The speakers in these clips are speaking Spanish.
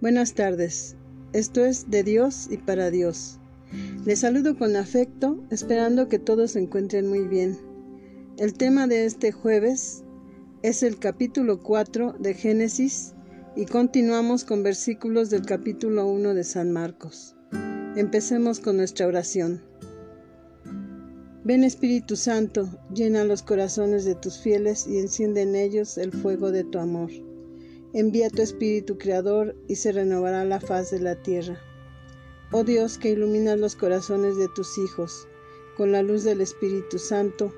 Buenas tardes. Esto es de Dios y para Dios. Les saludo con afecto, esperando que todos se encuentren muy bien. El tema de este jueves es el capítulo 4 de Génesis y continuamos con versículos del capítulo 1 de San Marcos. Empecemos con nuestra oración. Ven Espíritu Santo, llena los corazones de tus fieles y enciende en ellos el fuego de tu amor. Envía tu Espíritu Creador y se renovará la faz de la tierra. Oh Dios que iluminas los corazones de tus hijos con la luz del Espíritu Santo,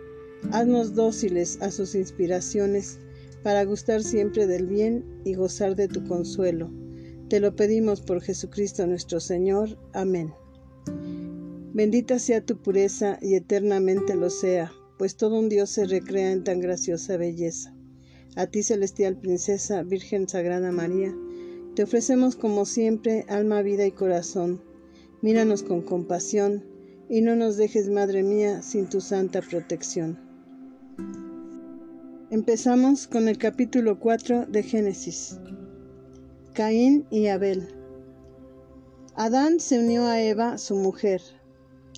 haznos dóciles a sus inspiraciones para gustar siempre del bien y gozar de tu consuelo. Te lo pedimos por Jesucristo nuestro Señor. Amén. Bendita sea tu pureza y eternamente lo sea, pues todo un Dios se recrea en tan graciosa belleza. A ti, celestial princesa, Virgen Sagrada María, te ofrecemos como siempre alma, vida y corazón. Míranos con compasión y no nos dejes, Madre mía, sin tu santa protección. Empezamos con el capítulo 4 de Génesis. Caín y Abel. Adán se unió a Eva, su mujer,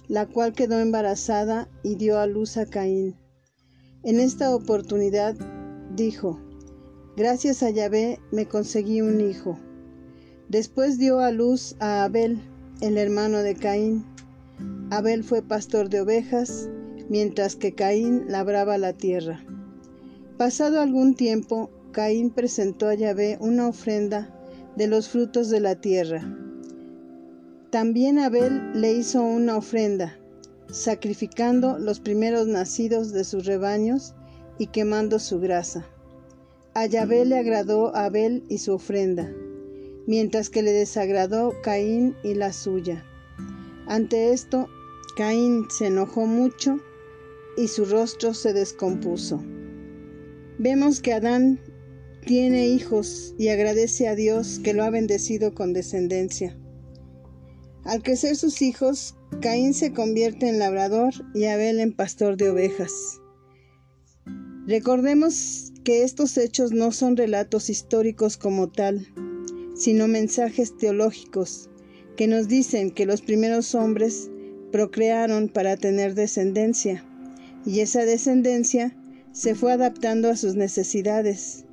la cual quedó embarazada y dio a luz a Caín. En esta oportunidad dijo, Gracias a Yahvé me conseguí un hijo. Después dio a luz a Abel, el hermano de Caín. Abel fue pastor de ovejas, mientras que Caín labraba la tierra. Pasado algún tiempo, Caín presentó a Yahvé una ofrenda de los frutos de la tierra. También Abel le hizo una ofrenda, sacrificando los primeros nacidos de sus rebaños y quemando su grasa. A Yahvé le agradó Abel y su ofrenda, mientras que le desagradó Caín y la suya. Ante esto, Caín se enojó mucho y su rostro se descompuso. Vemos que Adán tiene hijos y agradece a Dios que lo ha bendecido con descendencia. Al crecer sus hijos, Caín se convierte en labrador y Abel en pastor de ovejas. Recordemos que estos hechos no son relatos históricos como tal, sino mensajes teológicos que nos dicen que los primeros hombres procrearon para tener descendencia, y esa descendencia se fue adaptando a sus necesidades.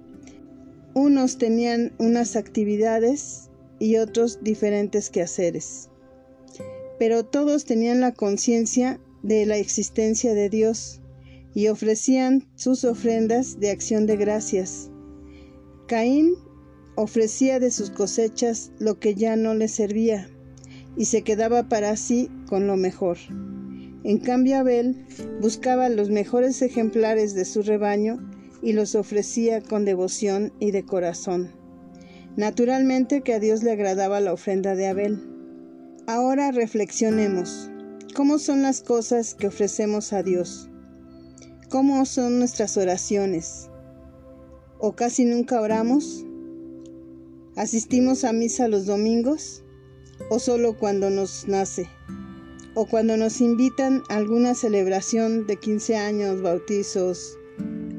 Unos tenían unas actividades y otros diferentes quehaceres, pero todos tenían la conciencia de la existencia de Dios y ofrecían sus ofrendas de acción de gracias. Caín ofrecía de sus cosechas lo que ya no le servía y se quedaba para sí con lo mejor. En cambio Abel buscaba los mejores ejemplares de su rebaño y los ofrecía con devoción y de corazón. Naturalmente que a Dios le agradaba la ofrenda de Abel. Ahora reflexionemos. ¿Cómo son las cosas que ofrecemos a Dios? ¿Cómo son nuestras oraciones? ¿O casi nunca oramos? ¿Asistimos a misa los domingos? ¿O solo cuando nos nace? ¿O cuando nos invitan a alguna celebración de 15 años, bautizos,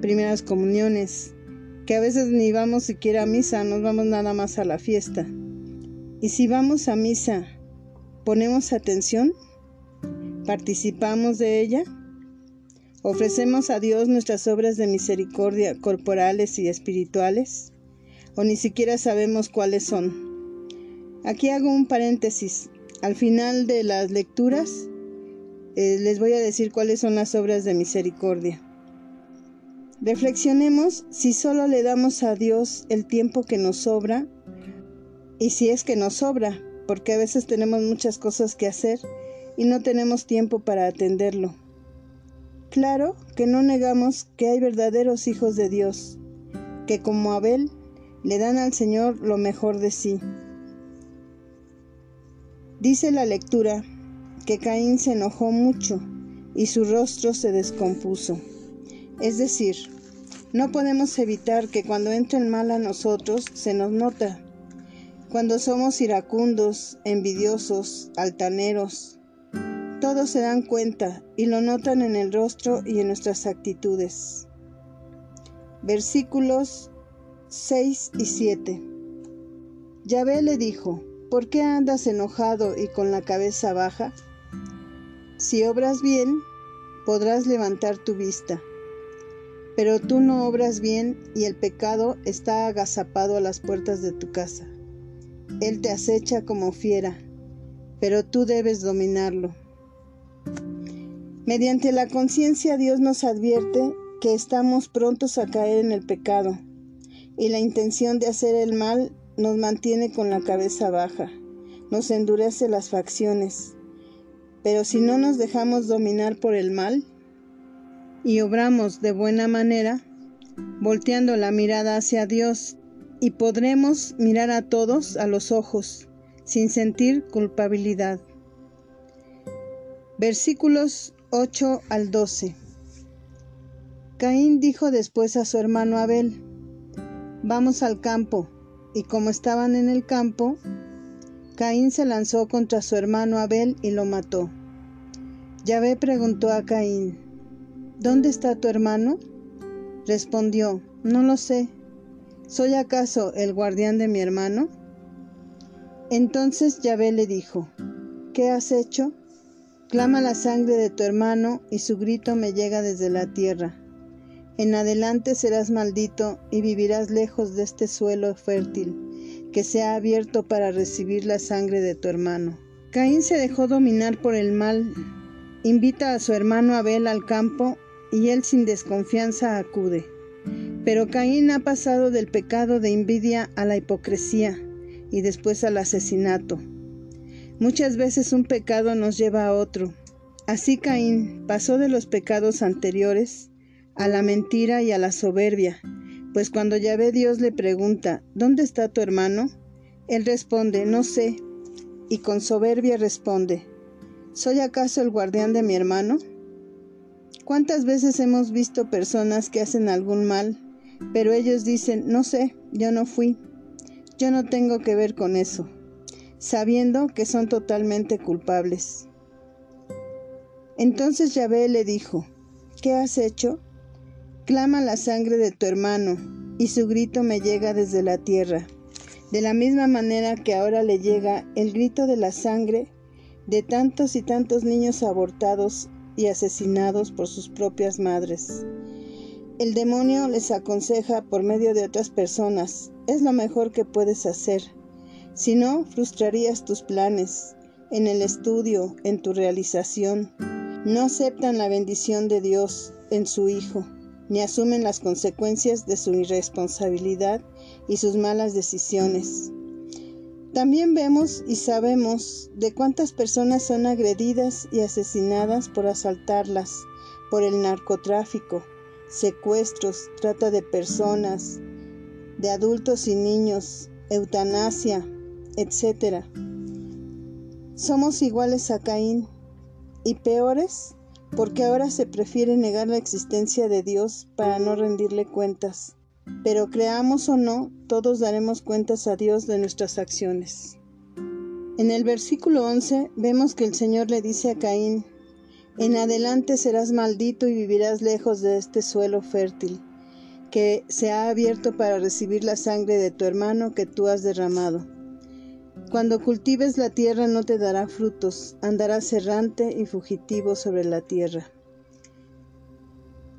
primeras comuniones? Que a veces ni vamos siquiera a misa, nos vamos nada más a la fiesta. Y si vamos a misa, ¿ponemos atención? ¿Participamos de ella? ¿Ofrecemos a Dios nuestras obras de misericordia corporales y espirituales? ¿O ni siquiera sabemos cuáles son? Aquí hago un paréntesis. Al final de las lecturas eh, les voy a decir cuáles son las obras de misericordia. Reflexionemos si solo le damos a Dios el tiempo que nos sobra y si es que nos sobra, porque a veces tenemos muchas cosas que hacer y no tenemos tiempo para atenderlo. Claro que no negamos que hay verdaderos hijos de Dios, que como Abel le dan al Señor lo mejor de sí. Dice la lectura que Caín se enojó mucho y su rostro se descompuso. Es decir, no podemos evitar que cuando entra el mal a nosotros se nos nota. Cuando somos iracundos, envidiosos, altaneros, todos se dan cuenta y lo notan en el rostro y en nuestras actitudes. Versículos 6 y 7. Yahvé le dijo, ¿por qué andas enojado y con la cabeza baja? Si obras bien, podrás levantar tu vista. Pero tú no obras bien y el pecado está agazapado a las puertas de tu casa. Él te acecha como fiera, pero tú debes dominarlo. Mediante la conciencia Dios nos advierte que estamos prontos a caer en el pecado y la intención de hacer el mal nos mantiene con la cabeza baja, nos endurece las facciones. Pero si no nos dejamos dominar por el mal y obramos de buena manera, volteando la mirada hacia Dios, y podremos mirar a todos a los ojos sin sentir culpabilidad. Versículos 8 al 12. Caín dijo después a su hermano Abel, Vamos al campo. Y como estaban en el campo, Caín se lanzó contra su hermano Abel y lo mató. Yahvé preguntó a Caín, ¿Dónde está tu hermano? Respondió, No lo sé. ¿Soy acaso el guardián de mi hermano? Entonces Yahvé le dijo, ¿qué has hecho? Clama la sangre de tu hermano y su grito me llega desde la tierra. En adelante serás maldito y vivirás lejos de este suelo fértil que se ha abierto para recibir la sangre de tu hermano. Caín se dejó dominar por el mal, invita a su hermano Abel al campo y él sin desconfianza acude. Pero Caín ha pasado del pecado de envidia a la hipocresía y después al asesinato. Muchas veces un pecado nos lleva a otro. Así Caín pasó de los pecados anteriores a la mentira y a la soberbia, pues cuando ve Dios le pregunta, ¿dónde está tu hermano? Él responde, no sé, y con soberbia responde, ¿soy acaso el guardián de mi hermano? ¿Cuántas veces hemos visto personas que hacen algún mal, pero ellos dicen, no sé, yo no fui, yo no tengo que ver con eso, sabiendo que son totalmente culpables? Entonces Yahvé le dijo, ¿qué has hecho? Clama la sangre de tu hermano, y su grito me llega desde la tierra, de la misma manera que ahora le llega el grito de la sangre de tantos y tantos niños abortados y asesinados por sus propias madres. El demonio les aconseja por medio de otras personas, es lo mejor que puedes hacer. Si no, frustrarías tus planes, en el estudio, en tu realización. No aceptan la bendición de Dios en su Hijo ni asumen las consecuencias de su irresponsabilidad y sus malas decisiones. También vemos y sabemos de cuántas personas son agredidas y asesinadas por asaltarlas, por el narcotráfico, secuestros, trata de personas, de adultos y niños, eutanasia, etc. Somos iguales a Caín y peores porque ahora se prefiere negar la existencia de Dios para no rendirle cuentas. Pero creamos o no, todos daremos cuentas a Dios de nuestras acciones. En el versículo 11 vemos que el Señor le dice a Caín, En adelante serás maldito y vivirás lejos de este suelo fértil, que se ha abierto para recibir la sangre de tu hermano que tú has derramado. Cuando cultives la tierra no te dará frutos, andarás errante y fugitivo sobre la tierra.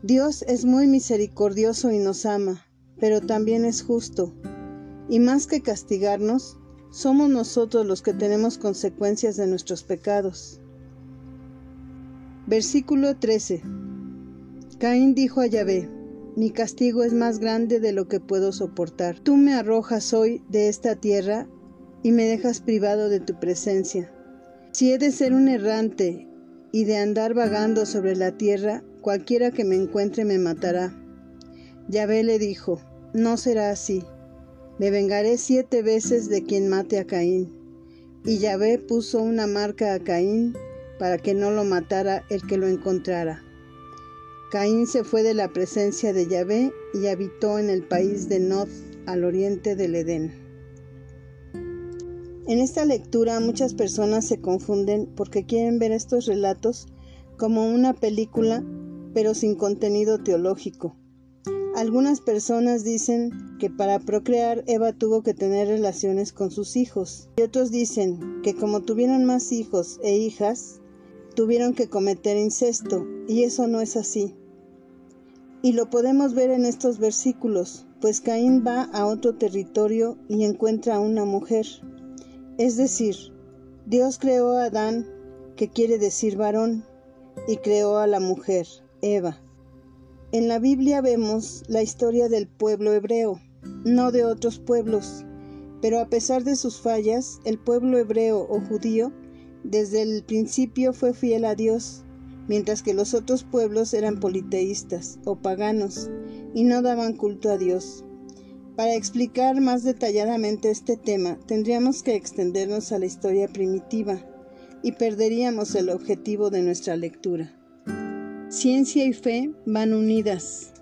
Dios es muy misericordioso y nos ama, pero también es justo, y más que castigarnos, somos nosotros los que tenemos consecuencias de nuestros pecados. Versículo 13. Caín dijo a Yahvé, mi castigo es más grande de lo que puedo soportar. Tú me arrojas hoy de esta tierra y me dejas privado de tu presencia. Si he de ser un errante y de andar vagando sobre la tierra, cualquiera que me encuentre me matará. Yahvé le dijo, no será así. Me vengaré siete veces de quien mate a Caín. Y Yahvé puso una marca a Caín para que no lo matara el que lo encontrara. Caín se fue de la presencia de Yahvé y habitó en el país de Nod, al oriente del Edén. En esta lectura muchas personas se confunden porque quieren ver estos relatos como una película pero sin contenido teológico. Algunas personas dicen que para procrear Eva tuvo que tener relaciones con sus hijos y otros dicen que como tuvieron más hijos e hijas, tuvieron que cometer incesto y eso no es así. Y lo podemos ver en estos versículos, pues Caín va a otro territorio y encuentra a una mujer. Es decir, Dios creó a Adán, que quiere decir varón, y creó a la mujer, Eva. En la Biblia vemos la historia del pueblo hebreo, no de otros pueblos, pero a pesar de sus fallas, el pueblo hebreo o judío desde el principio fue fiel a Dios, mientras que los otros pueblos eran politeístas o paganos y no daban culto a Dios. Para explicar más detalladamente este tema, tendríamos que extendernos a la historia primitiva y perderíamos el objetivo de nuestra lectura. Ciencia y fe van unidas.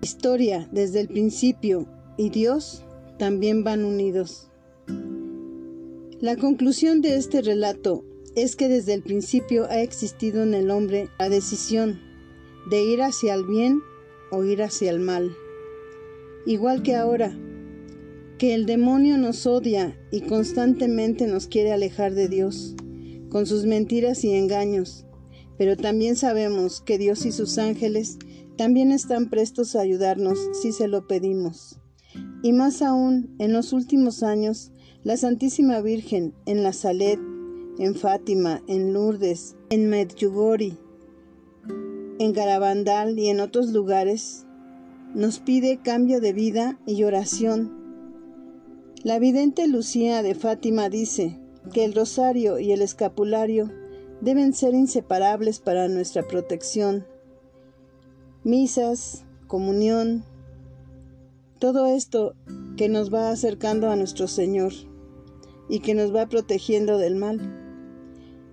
Historia desde el principio y Dios también van unidos. La conclusión de este relato es que desde el principio ha existido en el hombre la decisión de ir hacia el bien o ir hacia el mal. Igual que ahora, que el demonio nos odia y constantemente nos quiere alejar de Dios, con sus mentiras y engaños pero también sabemos que Dios y sus ángeles también están prestos a ayudarnos si se lo pedimos. Y más aún, en los últimos años, la Santísima Virgen en la Salet, en Fátima, en Lourdes, en Medjugorje, en Garabandal y en otros lugares, nos pide cambio de vida y oración. La vidente Lucía de Fátima dice que el rosario y el escapulario deben ser inseparables para nuestra protección. Misas, comunión, todo esto que nos va acercando a nuestro Señor y que nos va protegiendo del mal.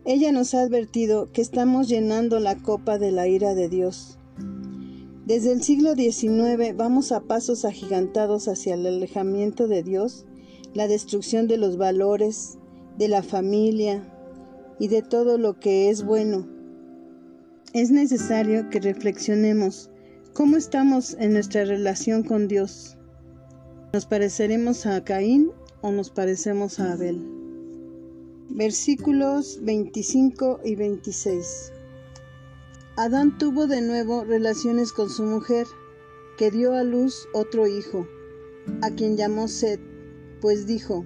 Ella nos ha advertido que estamos llenando la copa de la ira de Dios. Desde el siglo XIX vamos a pasos agigantados hacia el alejamiento de Dios, la destrucción de los valores, de la familia, y de todo lo que es bueno. Es necesario que reflexionemos cómo estamos en nuestra relación con Dios. ¿Nos pareceremos a Caín o nos parecemos a Abel? Versículos 25 y 26. Adán tuvo de nuevo relaciones con su mujer, que dio a luz otro hijo, a quien llamó Seth, pues dijo,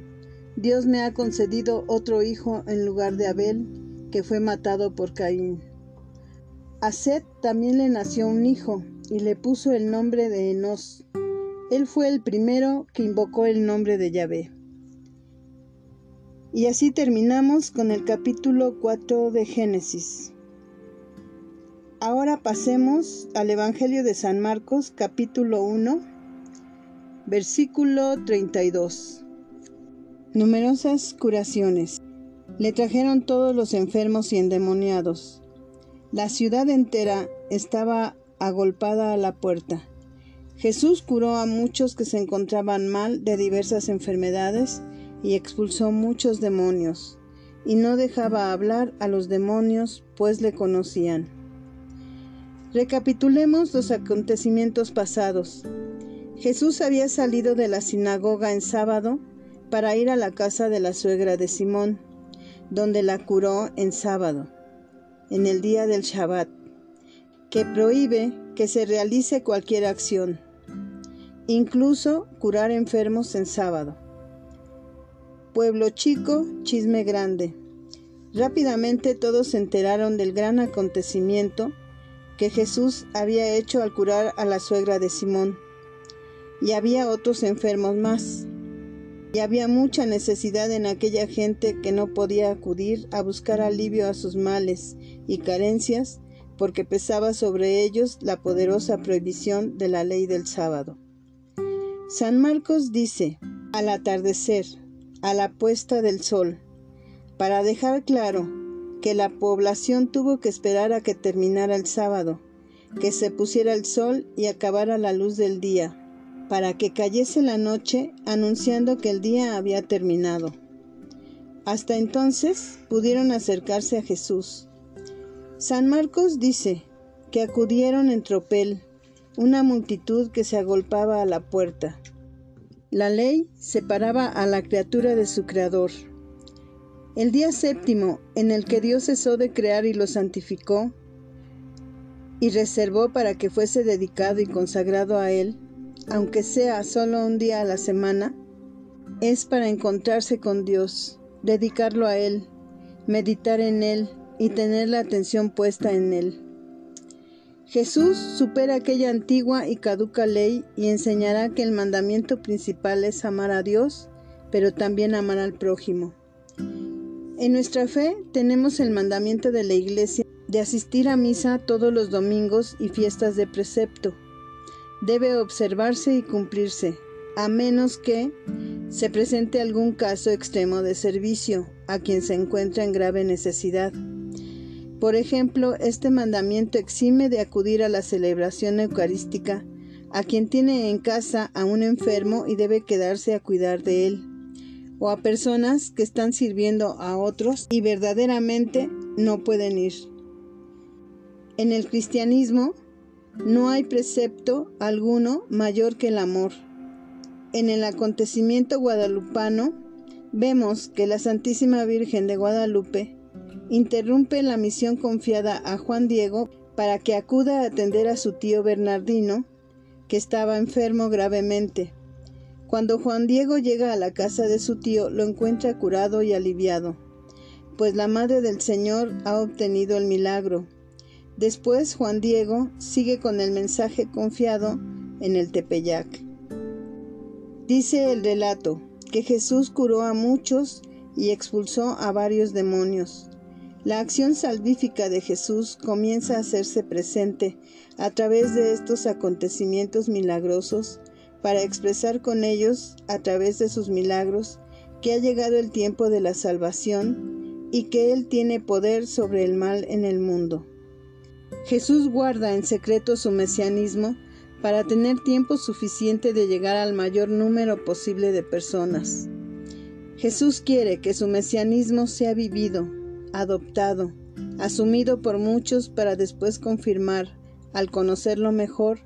Dios me ha concedido otro hijo en lugar de Abel, que fue matado por Caín. A Seth también le nació un hijo, y le puso el nombre de Enos. Él fue el primero que invocó el nombre de Yahvé. Y así terminamos con el capítulo 4 de Génesis. Ahora pasemos al Evangelio de San Marcos, capítulo 1, versículo 32. Numerosas curaciones. Le trajeron todos los enfermos y endemoniados. La ciudad entera estaba agolpada a la puerta. Jesús curó a muchos que se encontraban mal de diversas enfermedades y expulsó muchos demonios, y no dejaba hablar a los demonios, pues le conocían. Recapitulemos los acontecimientos pasados. Jesús había salido de la sinagoga en sábado para ir a la casa de la suegra de Simón, donde la curó en sábado, en el día del Shabbat, que prohíbe que se realice cualquier acción, incluso curar enfermos en sábado. Pueblo chico, chisme grande. Rápidamente todos se enteraron del gran acontecimiento que Jesús había hecho al curar a la suegra de Simón. Y había otros enfermos más y había mucha necesidad en aquella gente que no podía acudir a buscar alivio a sus males y carencias porque pesaba sobre ellos la poderosa prohibición de la ley del sábado. San Marcos dice, al atardecer, a la puesta del sol, para dejar claro que la población tuvo que esperar a que terminara el sábado, que se pusiera el sol y acabara la luz del día, para que cayese la noche anunciando que el día había terminado. Hasta entonces pudieron acercarse a Jesús. San Marcos dice que acudieron en tropel una multitud que se agolpaba a la puerta. La ley separaba a la criatura de su creador. El día séptimo, en el que Dios cesó de crear y lo santificó, y reservó para que fuese dedicado y consagrado a Él, aunque sea solo un día a la semana, es para encontrarse con Dios, dedicarlo a Él, meditar en Él y tener la atención puesta en Él. Jesús supera aquella antigua y caduca ley y enseñará que el mandamiento principal es amar a Dios, pero también amar al prójimo. En nuestra fe tenemos el mandamiento de la Iglesia de asistir a misa todos los domingos y fiestas de precepto. Debe observarse y cumplirse, a menos que se presente algún caso extremo de servicio a quien se encuentra en grave necesidad. Por ejemplo, este mandamiento exime de acudir a la celebración eucarística a quien tiene en casa a un enfermo y debe quedarse a cuidar de él, o a personas que están sirviendo a otros y verdaderamente no pueden ir. En el cristianismo no hay precepto alguno mayor que el amor. En el acontecimiento guadalupano vemos que la Santísima Virgen de Guadalupe interrumpe la misión confiada a Juan Diego para que acuda a atender a su tío Bernardino, que estaba enfermo gravemente. Cuando Juan Diego llega a la casa de su tío, lo encuentra curado y aliviado, pues la Madre del Señor ha obtenido el milagro. Después Juan Diego sigue con el mensaje confiado en el Tepeyac. Dice el relato que Jesús curó a muchos y expulsó a varios demonios. La acción salvífica de Jesús comienza a hacerse presente a través de estos acontecimientos milagrosos para expresar con ellos, a través de sus milagros, que ha llegado el tiempo de la salvación y que Él tiene poder sobre el mal en el mundo. Jesús guarda en secreto su mesianismo para tener tiempo suficiente de llegar al mayor número posible de personas. Jesús quiere que su mesianismo sea vivido, adoptado, asumido por muchos para después confirmar, al conocerlo mejor,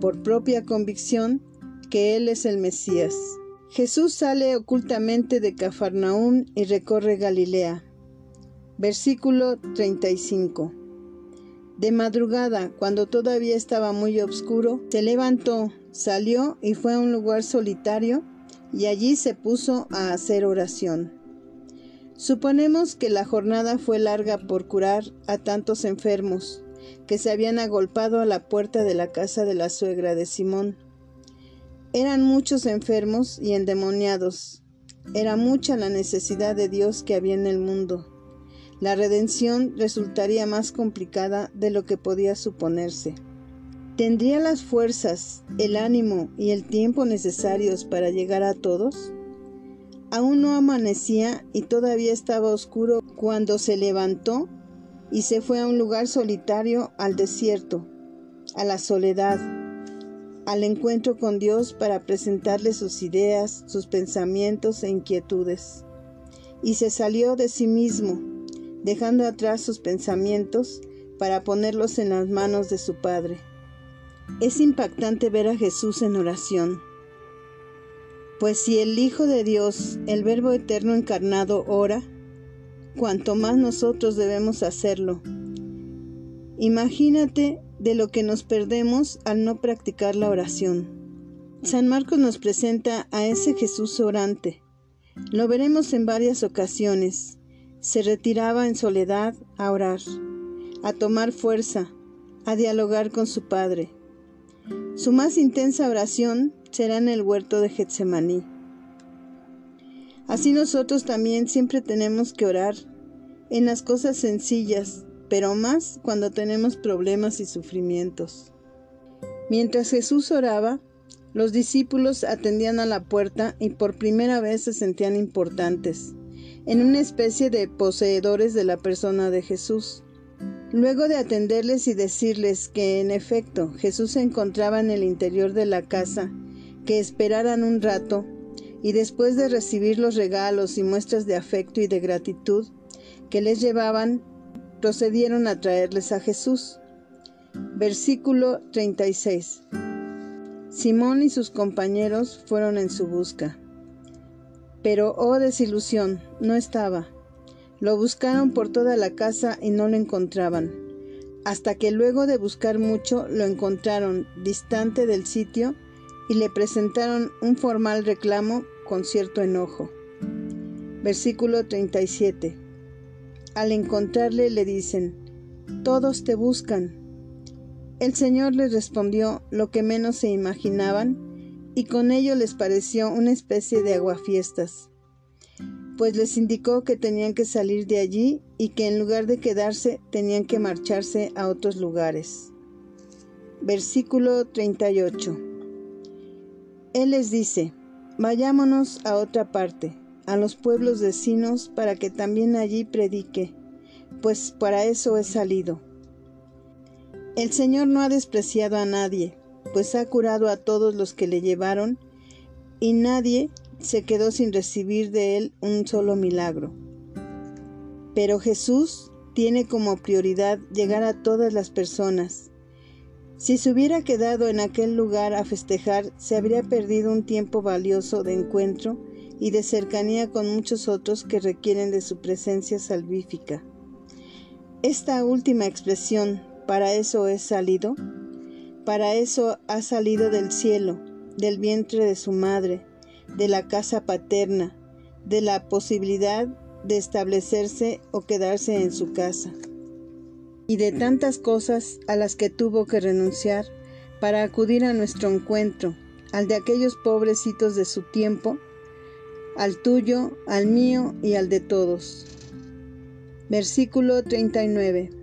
por propia convicción, que Él es el Mesías. Jesús sale ocultamente de Cafarnaún y recorre Galilea. Versículo 35. De madrugada, cuando todavía estaba muy oscuro, se levantó, salió y fue a un lugar solitario, y allí se puso a hacer oración. Suponemos que la jornada fue larga por curar a tantos enfermos que se habían agolpado a la puerta de la casa de la suegra de Simón. Eran muchos enfermos y endemoniados. Era mucha la necesidad de Dios que había en el mundo. La redención resultaría más complicada de lo que podía suponerse. ¿Tendría las fuerzas, el ánimo y el tiempo necesarios para llegar a todos? Aún no amanecía y todavía estaba oscuro cuando se levantó y se fue a un lugar solitario al desierto, a la soledad, al encuentro con Dios para presentarle sus ideas, sus pensamientos e inquietudes. Y se salió de sí mismo, dejando atrás sus pensamientos para ponerlos en las manos de su Padre. Es impactante ver a Jesús en oración pues si el Hijo de Dios, el Verbo Eterno encarnado, ora, cuanto más nosotros debemos hacerlo. Imagínate de lo que nos perdemos al no practicar la oración. San Marcos nos presenta a ese Jesús orante. Lo veremos en varias ocasiones. Se retiraba en soledad a orar, a tomar fuerza, a dialogar con su Padre. Su más intensa oración será en el huerto de Getsemaní. Así nosotros también siempre tenemos que orar en las cosas sencillas, pero más cuando tenemos problemas y sufrimientos. Mientras Jesús oraba, los discípulos atendían a la puerta y por primera vez se sentían importantes, en una especie de poseedores de la persona de Jesús. Luego de atenderles y decirles que en efecto Jesús se encontraba en el interior de la casa, que esperaran un rato, y después de recibir los regalos y muestras de afecto y de gratitud que les llevaban, procedieron a traerles a Jesús. Versículo 36. Simón y sus compañeros fueron en su busca. Pero, oh desilusión, no estaba. Lo buscaron por toda la casa y no lo encontraban, hasta que luego de buscar mucho lo encontraron distante del sitio y le presentaron un formal reclamo con cierto enojo. Versículo 37. Al encontrarle le dicen, Todos te buscan. El Señor les respondió lo que menos se imaginaban, y con ello les pareció una especie de aguafiestas, pues les indicó que tenían que salir de allí y que en lugar de quedarse tenían que marcharse a otros lugares. Versículo 38. Él les dice, vayámonos a otra parte, a los pueblos vecinos, para que también allí predique, pues para eso he salido. El Señor no ha despreciado a nadie, pues ha curado a todos los que le llevaron, y nadie se quedó sin recibir de él un solo milagro. Pero Jesús tiene como prioridad llegar a todas las personas. Si se hubiera quedado en aquel lugar a festejar, se habría perdido un tiempo valioso de encuentro y de cercanía con muchos otros que requieren de su presencia salvífica. Esta última expresión para eso es salido. Para eso ha salido del cielo, del vientre de su madre, de la casa paterna, de la posibilidad de establecerse o quedarse en su casa, y de tantas cosas a las que tuvo que renunciar para acudir a nuestro encuentro, al de aquellos pobrecitos de su tiempo, al tuyo, al mío y al de todos. Versículo 39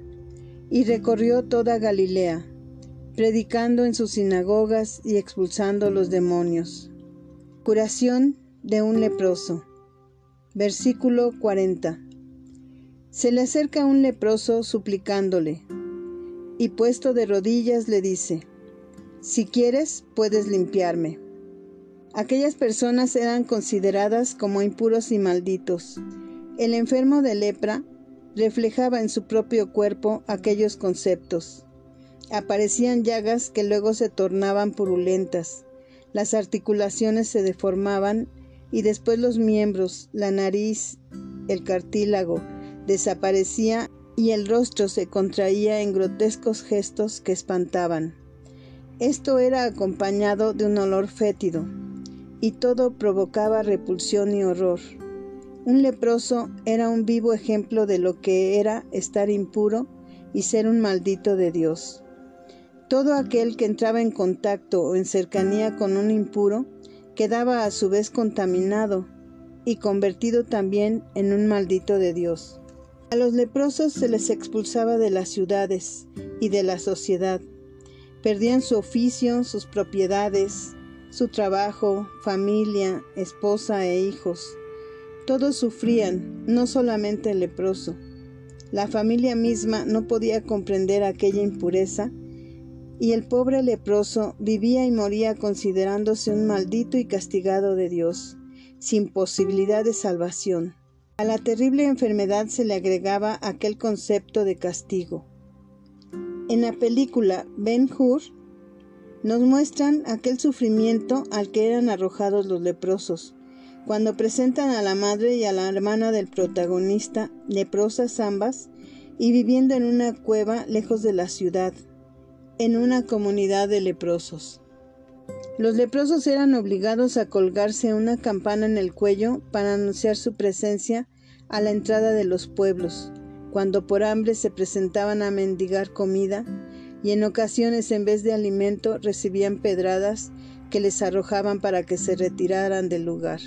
y recorrió toda Galilea, predicando en sus sinagogas y expulsando los demonios. Curación de un leproso. Versículo 40. Se le acerca un leproso suplicándole, y puesto de rodillas le dice, Si quieres, puedes limpiarme. Aquellas personas eran consideradas como impuros y malditos. El enfermo de lepra reflejaba en su propio cuerpo aquellos conceptos. Aparecían llagas que luego se tornaban purulentas, las articulaciones se deformaban y después los miembros, la nariz, el cartílago, desaparecía y el rostro se contraía en grotescos gestos que espantaban. Esto era acompañado de un olor fétido, y todo provocaba repulsión y horror. Un leproso era un vivo ejemplo de lo que era estar impuro y ser un maldito de Dios. Todo aquel que entraba en contacto o en cercanía con un impuro quedaba a su vez contaminado y convertido también en un maldito de Dios. A los leprosos se les expulsaba de las ciudades y de la sociedad. Perdían su oficio, sus propiedades, su trabajo, familia, esposa e hijos todos sufrían, no solamente el leproso. La familia misma no podía comprender aquella impureza y el pobre leproso vivía y moría considerándose un maldito y castigado de Dios, sin posibilidad de salvación. A la terrible enfermedad se le agregaba aquel concepto de castigo. En la película Ben Hur nos muestran aquel sufrimiento al que eran arrojados los leprosos, cuando presentan a la madre y a la hermana del protagonista, leprosas ambas, y viviendo en una cueva lejos de la ciudad, en una comunidad de leprosos. Los leprosos eran obligados a colgarse una campana en el cuello para anunciar su presencia a la entrada de los pueblos, cuando por hambre se presentaban a mendigar comida, y en ocasiones en vez de alimento recibían pedradas que les arrojaban para que se retiraran del lugar.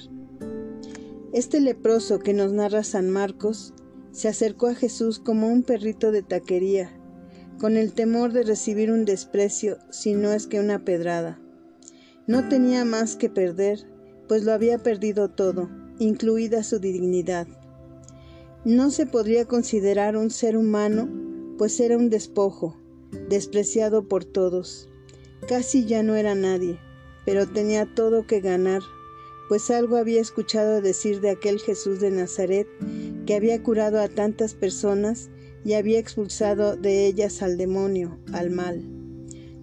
Este leproso que nos narra San Marcos se acercó a Jesús como un perrito de taquería, con el temor de recibir un desprecio si no es que una pedrada. No tenía más que perder, pues lo había perdido todo, incluida su dignidad. No se podría considerar un ser humano, pues era un despojo, despreciado por todos. Casi ya no era nadie, pero tenía todo que ganar pues algo había escuchado decir de aquel Jesús de Nazaret que había curado a tantas personas y había expulsado de ellas al demonio, al mal.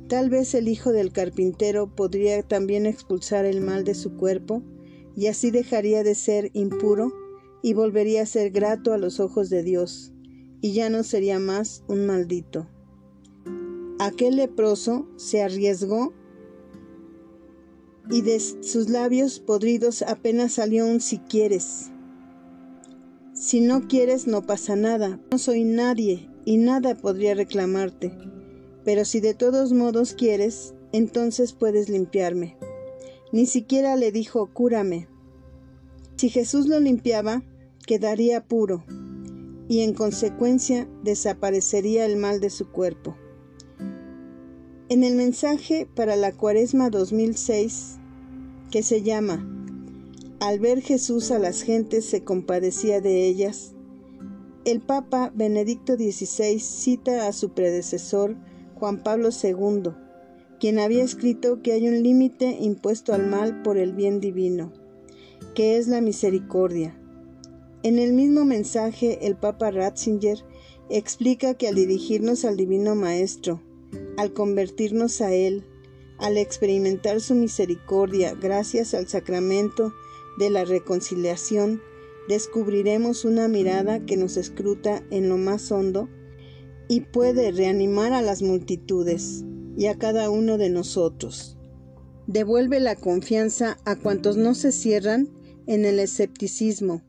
Tal vez el hijo del carpintero podría también expulsar el mal de su cuerpo, y así dejaría de ser impuro y volvería a ser grato a los ojos de Dios, y ya no sería más un maldito. Aquel leproso se arriesgó y de sus labios podridos apenas salió un si quieres. Si no quieres no pasa nada, no soy nadie y nada podría reclamarte, pero si de todos modos quieres, entonces puedes limpiarme. Ni siquiera le dijo cúrame. Si Jesús lo limpiaba, quedaría puro y en consecuencia desaparecería el mal de su cuerpo. En el mensaje para la Cuaresma 2006, que se llama Al ver Jesús a las gentes se compadecía de ellas, el Papa Benedicto XVI cita a su predecesor Juan Pablo II, quien había escrito que hay un límite impuesto al mal por el bien divino, que es la misericordia. En el mismo mensaje, el Papa Ratzinger explica que al dirigirnos al Divino Maestro, al convertirnos a Él, al experimentar su misericordia gracias al sacramento de la reconciliación, descubriremos una mirada que nos escruta en lo más hondo y puede reanimar a las multitudes y a cada uno de nosotros. Devuelve la confianza a cuantos no se cierran en el escepticismo,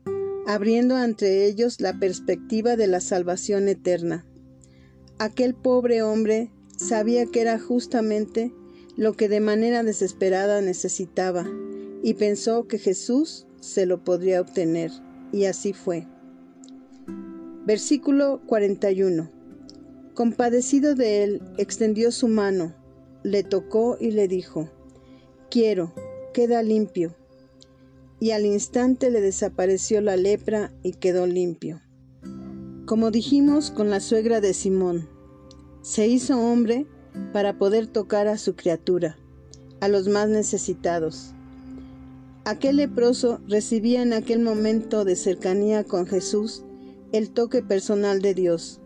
abriendo ante ellos la perspectiva de la salvación eterna. Aquel pobre hombre Sabía que era justamente lo que de manera desesperada necesitaba y pensó que Jesús se lo podría obtener, y así fue. Versículo 41. Compadecido de él, extendió su mano, le tocó y le dijo, Quiero, queda limpio. Y al instante le desapareció la lepra y quedó limpio. Como dijimos con la suegra de Simón, se hizo hombre para poder tocar a su criatura, a los más necesitados. Aquel leproso recibía en aquel momento de cercanía con Jesús el toque personal de Dios.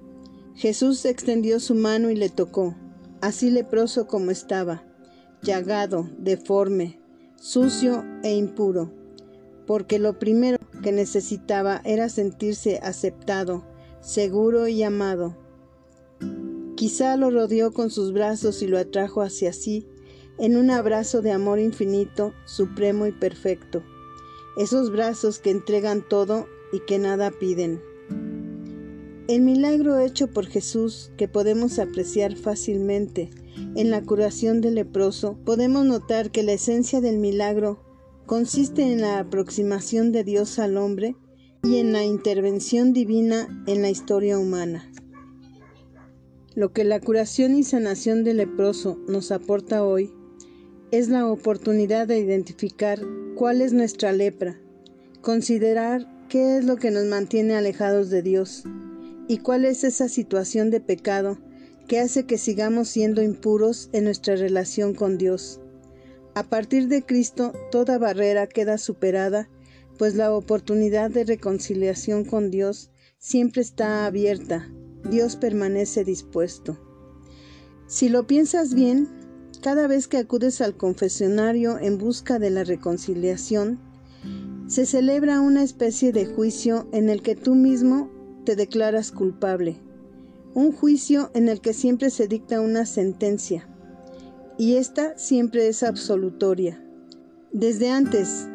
Jesús extendió su mano y le tocó, así leproso como estaba, llagado, deforme, sucio e impuro, porque lo primero que necesitaba era sentirse aceptado, seguro y amado. Quizá lo rodeó con sus brazos y lo atrajo hacia sí en un abrazo de amor infinito, supremo y perfecto. Esos brazos que entregan todo y que nada piden. El milagro hecho por Jesús, que podemos apreciar fácilmente en la curación del leproso, podemos notar que la esencia del milagro consiste en la aproximación de Dios al hombre y en la intervención divina en la historia humana. Lo que la curación y sanación del leproso nos aporta hoy es la oportunidad de identificar cuál es nuestra lepra, considerar qué es lo que nos mantiene alejados de Dios y cuál es esa situación de pecado que hace que sigamos siendo impuros en nuestra relación con Dios. A partir de Cristo toda barrera queda superada, pues la oportunidad de reconciliación con Dios siempre está abierta Dios permanece dispuesto. Si lo piensas bien, cada vez que acudes al confesionario en busca de la reconciliación, se celebra una especie de juicio en el que tú mismo te declaras culpable, un juicio en el que siempre se dicta una sentencia, y esta siempre es absolutoria. Desde antes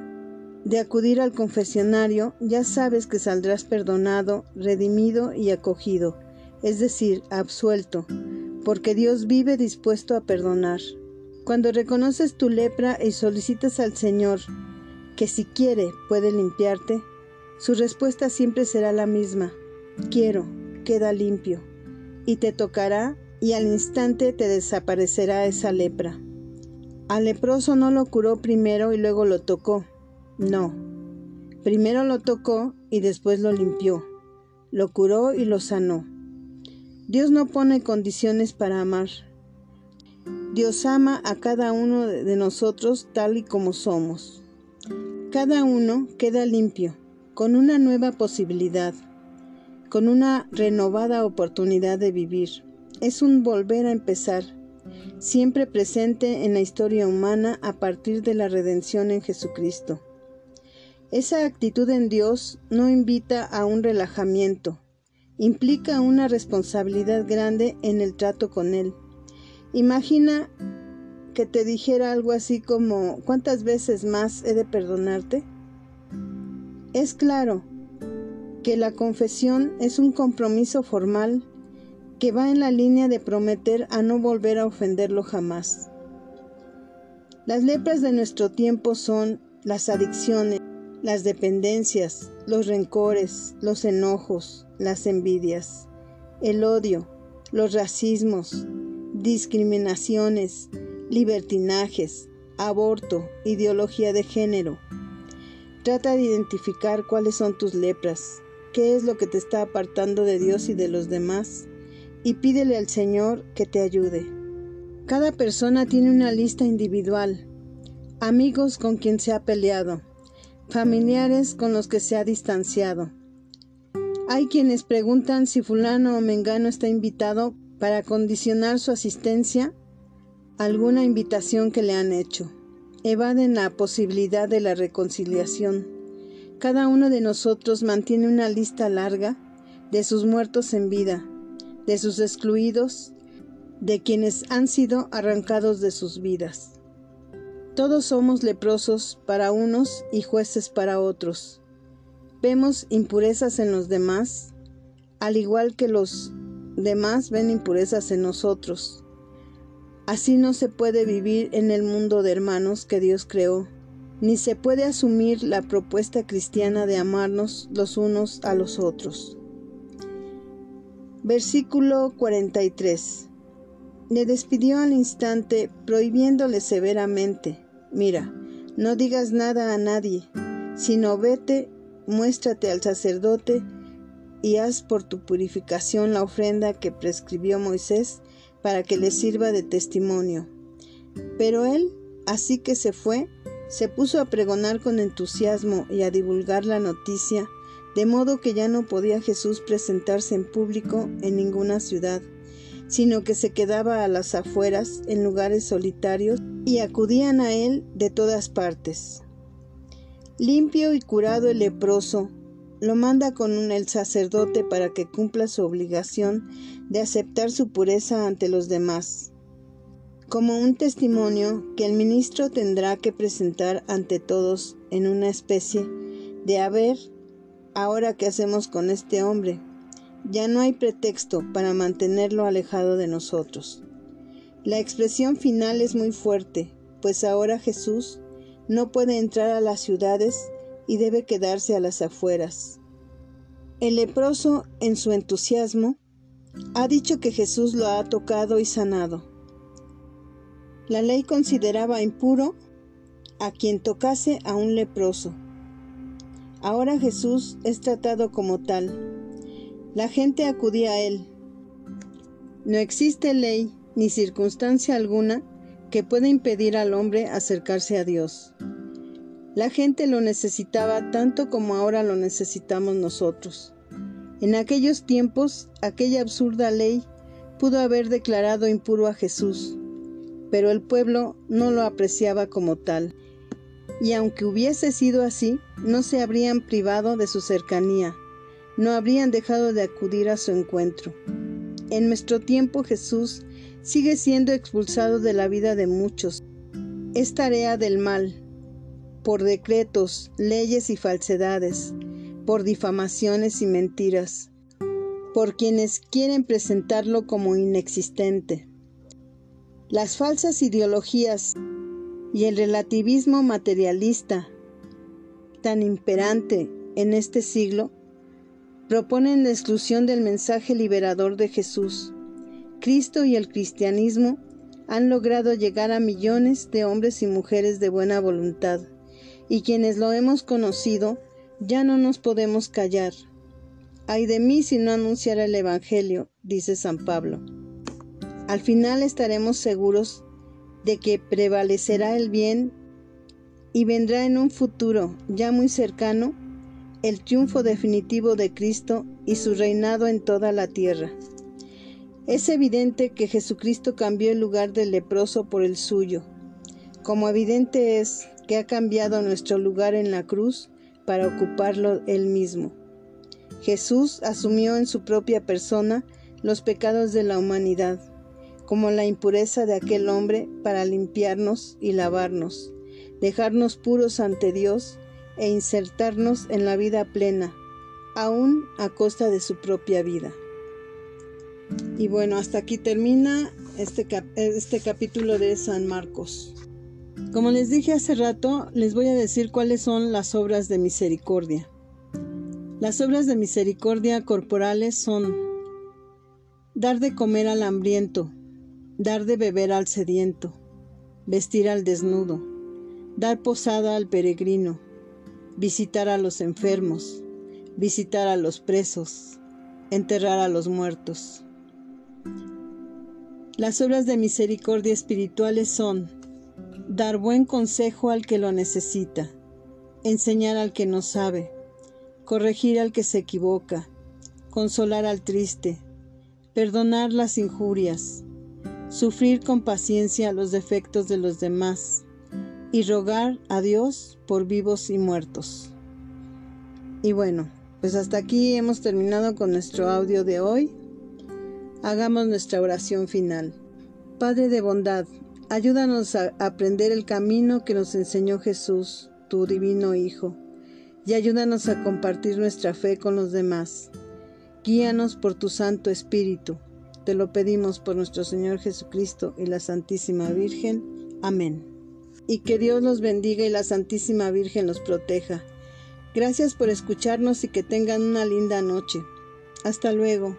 de acudir al confesionario, ya sabes que saldrás perdonado, redimido y acogido es decir, absuelto, porque Dios vive dispuesto a perdonar. Cuando reconoces tu lepra y solicitas al Señor que si quiere puede limpiarte, su respuesta siempre será la misma, quiero, queda limpio, y te tocará y al instante te desaparecerá esa lepra. Al leproso no lo curó primero y luego lo tocó, no, primero lo tocó y después lo limpió, lo curó y lo sanó. Dios no pone condiciones para amar. Dios ama a cada uno de nosotros tal y como somos. Cada uno queda limpio, con una nueva posibilidad. con una renovada oportunidad de vivir. Es un volver a empezar, siempre presente en la historia humana a partir de la redención en Jesucristo. Esa actitud en Dios no invita a un relajamiento, implica una responsabilidad grande en el trato con Él. Imagina que te dijera algo así como ¿cuántas veces más he de perdonarte? Es claro que la confesión es un compromiso formal que va en la línea de prometer a no volver a ofenderlo jamás. Las lepras de nuestro tiempo son las adicciones, las dependencias, los rencores, los enojos, las envidias, el odio, los racismos, discriminaciones, libertinajes, aborto, ideología de género. Trata de identificar cuáles son tus lepras, qué es lo que te está apartando de Dios y de los demás, y pídele al Señor que te ayude. Cada persona tiene una lista individual, amigos con quien se ha peleado, familiares con los que se ha distanciado. Hay quienes preguntan si fulano o mengano está invitado para condicionar su asistencia a alguna invitación que le han hecho. Evaden la posibilidad de la reconciliación. Cada uno de nosotros mantiene una lista larga de sus muertos en vida, de sus excluidos, de quienes han sido arrancados de sus vidas. Todos somos leprosos para unos y jueces para otros. Vemos impurezas en los demás, al igual que los demás ven impurezas en nosotros. Así no se puede vivir en el mundo de hermanos que Dios creó, ni se puede asumir la propuesta cristiana de amarnos los unos a los otros. Versículo 43. Le despidió al instante, prohibiéndole severamente, Mira, no digas nada a nadie, sino vete, muéstrate al sacerdote y haz por tu purificación la ofrenda que prescribió Moisés para que le sirva de testimonio. Pero él, así que se fue, se puso a pregonar con entusiasmo y a divulgar la noticia, de modo que ya no podía Jesús presentarse en público en ninguna ciudad, sino que se quedaba a las afueras en lugares solitarios y acudían a él de todas partes. Limpio y curado el leproso, lo manda con el sacerdote para que cumpla su obligación de aceptar su pureza ante los demás, como un testimonio que el ministro tendrá que presentar ante todos en una especie de a ver, ahora qué hacemos con este hombre. Ya no hay pretexto para mantenerlo alejado de nosotros. La expresión final es muy fuerte, pues ahora Jesús no puede entrar a las ciudades y debe quedarse a las afueras. El leproso, en su entusiasmo, ha dicho que Jesús lo ha tocado y sanado. La ley consideraba impuro a quien tocase a un leproso. Ahora Jesús es tratado como tal. La gente acudía a él. No existe ley ni circunstancia alguna que pueda impedir al hombre acercarse a Dios. La gente lo necesitaba tanto como ahora lo necesitamos nosotros. En aquellos tiempos, aquella absurda ley pudo haber declarado impuro a Jesús, pero el pueblo no lo apreciaba como tal. Y aunque hubiese sido así, no se habrían privado de su cercanía, no habrían dejado de acudir a su encuentro. En nuestro tiempo Jesús sigue siendo expulsado de la vida de muchos. Es tarea del mal, por decretos, leyes y falsedades, por difamaciones y mentiras, por quienes quieren presentarlo como inexistente. Las falsas ideologías y el relativismo materialista, tan imperante en este siglo, proponen la exclusión del mensaje liberador de Jesús Cristo y el cristianismo han logrado llegar a millones de hombres y mujeres de buena voluntad, y quienes lo hemos conocido ya no nos podemos callar. Ay de mí si no anunciara el Evangelio, dice San Pablo. Al final estaremos seguros de que prevalecerá el bien y vendrá en un futuro ya muy cercano el triunfo definitivo de Cristo y su reinado en toda la tierra. Es evidente que Jesucristo cambió el lugar del leproso por el suyo, como evidente es que ha cambiado nuestro lugar en la cruz para ocuparlo él mismo. Jesús asumió en su propia persona los pecados de la humanidad, como la impureza de aquel hombre para limpiarnos y lavarnos, dejarnos puros ante Dios e insertarnos en la vida plena, aún a costa de su propia vida. Y bueno, hasta aquí termina este, este capítulo de San Marcos. Como les dije hace rato, les voy a decir cuáles son las obras de misericordia. Las obras de misericordia corporales son dar de comer al hambriento, dar de beber al sediento, vestir al desnudo, dar posada al peregrino, visitar a los enfermos, visitar a los presos, enterrar a los muertos. Las obras de misericordia espirituales son dar buen consejo al que lo necesita, enseñar al que no sabe, corregir al que se equivoca, consolar al triste, perdonar las injurias, sufrir con paciencia los defectos de los demás y rogar a Dios por vivos y muertos. Y bueno, pues hasta aquí hemos terminado con nuestro audio de hoy. Hagamos nuestra oración final. Padre de bondad, ayúdanos a aprender el camino que nos enseñó Jesús, tu divino Hijo y ayúdanos a compartir nuestra fe con los demás. Guíanos por tu Santo Espíritu. Te lo pedimos por nuestro Señor Jesucristo y la Santísima Virgen. Amén. Y que Dios los bendiga y la Santísima Virgen los proteja. Gracias por escucharnos y que tengan una linda noche. Hasta luego.